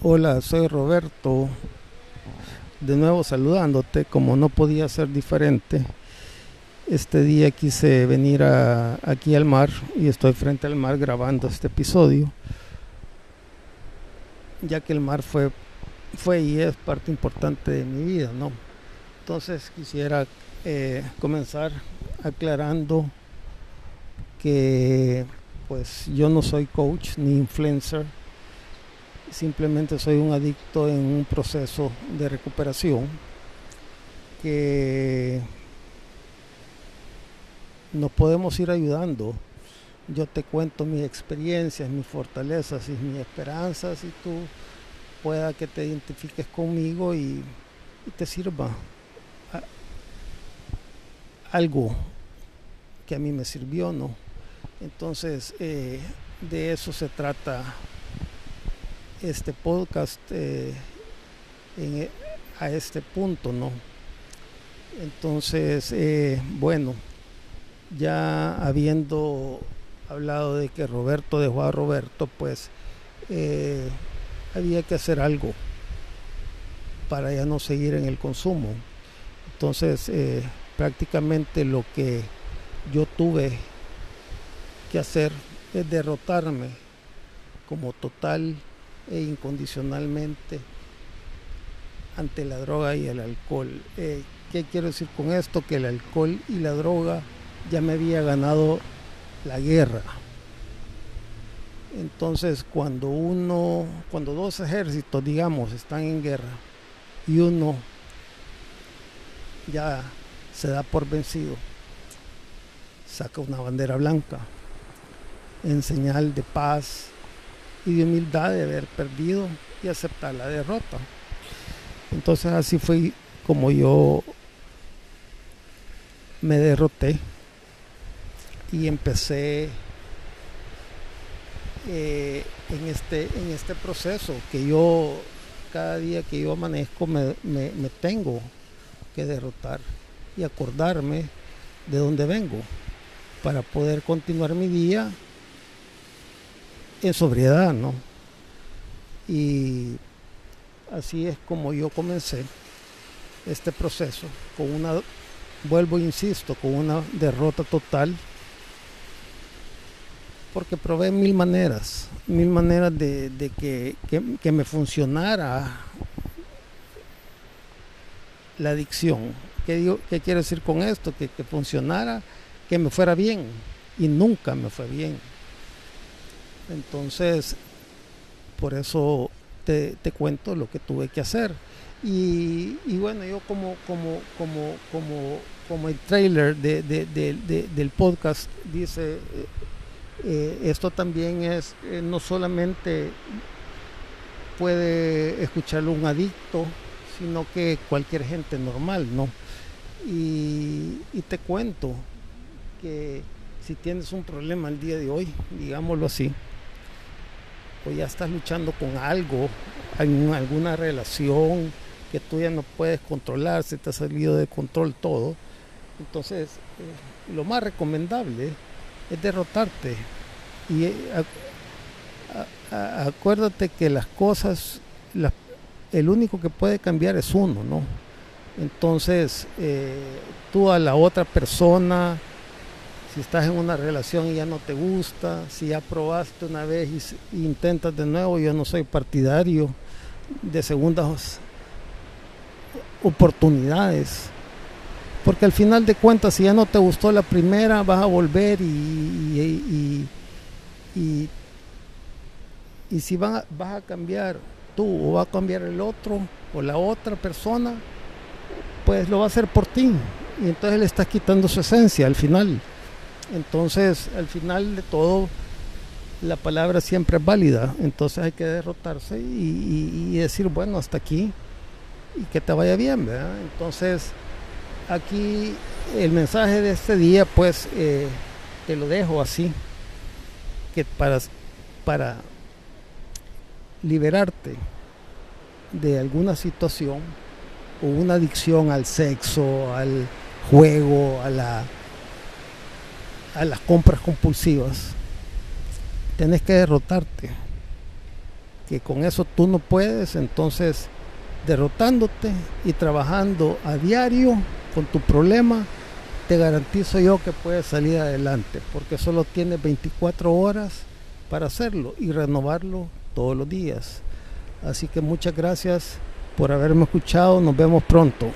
Hola, soy Roberto. De nuevo saludándote, como no podía ser diferente. Este día quise venir aquí al mar y estoy frente al mar grabando este episodio, ya que el mar fue, fue y es parte importante de mi vida, ¿no? Entonces quisiera eh, comenzar aclarando que pues yo no soy coach ni influencer simplemente soy un adicto en un proceso de recuperación que nos podemos ir ayudando. Yo te cuento mis experiencias, mis fortalezas y mis esperanzas y tú pueda que te identifiques conmigo y, te sirva algo que a mí me sirvió, ¿no? Entonces, eh, de eso se trata este podcast eh, e, a este punto, ¿no? Entonces, eh, bueno, ya habiendo hablado de que Roberto dejó a Roberto, pues eh, había que hacer algo para ya no seguir en el consumo. Entonces, prácticamente lo que yo tuve que hacer es derrotarme como total e incondicionalmente ante la droga y el alcohol. Eh, ¿Qué quiero decir con esto? Que el alcohol y la droga ya me había ganado la guerra. Entonces, cuando uno, cuando dos ejércitos, digamos, están en guerra y uno ya se da por vencido, saca una bandera blanca en señal de paz, y de humildad de haber perdido y aceptar la derrota. Entonces así fue como yo me derroté y empecé eh, en, este, en este proceso que yo cada día que yo amanezco me, me, me tengo que derrotar y acordarme de dónde vengo para poder continuar mi día en sobriedad, ¿no? Y así es como yo comencé este proceso, con una, vuelvo insisto, con una derrota total, porque probé mil maneras, mil maneras de, que, me funcionara la adicción. ¿Qué, digo, ¿Qué quiero decir con esto? Que, que funcionara, que me fuera bien, y nunca me fue bien entonces, por eso te, cuento lo que tuve que hacer. Y, bueno, yo como, como, como, como, como el trailer del podcast dice, eh, eh, esto también es, eh, no solamente puede escucharlo un adicto, sino que cualquier gente normal, ¿no? Y, y te cuento que si tienes un problema el día de hoy, digámoslo así, o ya estás luchando con algo, en alguna relación que tú ya no puedes controlar, se te ha salido de control todo. Entonces, eh, lo más recomendable es derrotarte. Y eh, acuérdate que las cosas, el único que puede cambiar es uno, ¿no? Entonces, eh, tú a la otra persona, si estás en una relación y ya no te gusta, si ya probaste una vez y, intentas de nuevo, yo no soy partidario de segundas oportunidades. Porque al final de cuentas, si ya no te gustó la primera, vas a volver y, y, y si vas a cambiar tú o va a cambiar el otro o la otra persona, pues lo va a hacer por ti. Y entonces le estás quitando su esencia al final. Entonces, al final de todo, la palabra siempre es válida. Entonces hay que derrotarse y, decir, bueno, hasta aquí y que te vaya bien, ¿verdad? Entonces, aquí el mensaje de este día, pues, eh, te lo dejo así, que para, para liberarte de alguna situación o una adicción al sexo, al juego, a la a las compras compulsivas, tenés que derrotarte. que con eso tú no puedes, entonces derrotándote y trabajando a diario con tu problema, te garantizo yo que puedes salir adelante, porque solo tienes 24 horas para hacerlo y renovarlo todos los días. Así que muchas gracias por haberme escuchado, nos vemos pronto.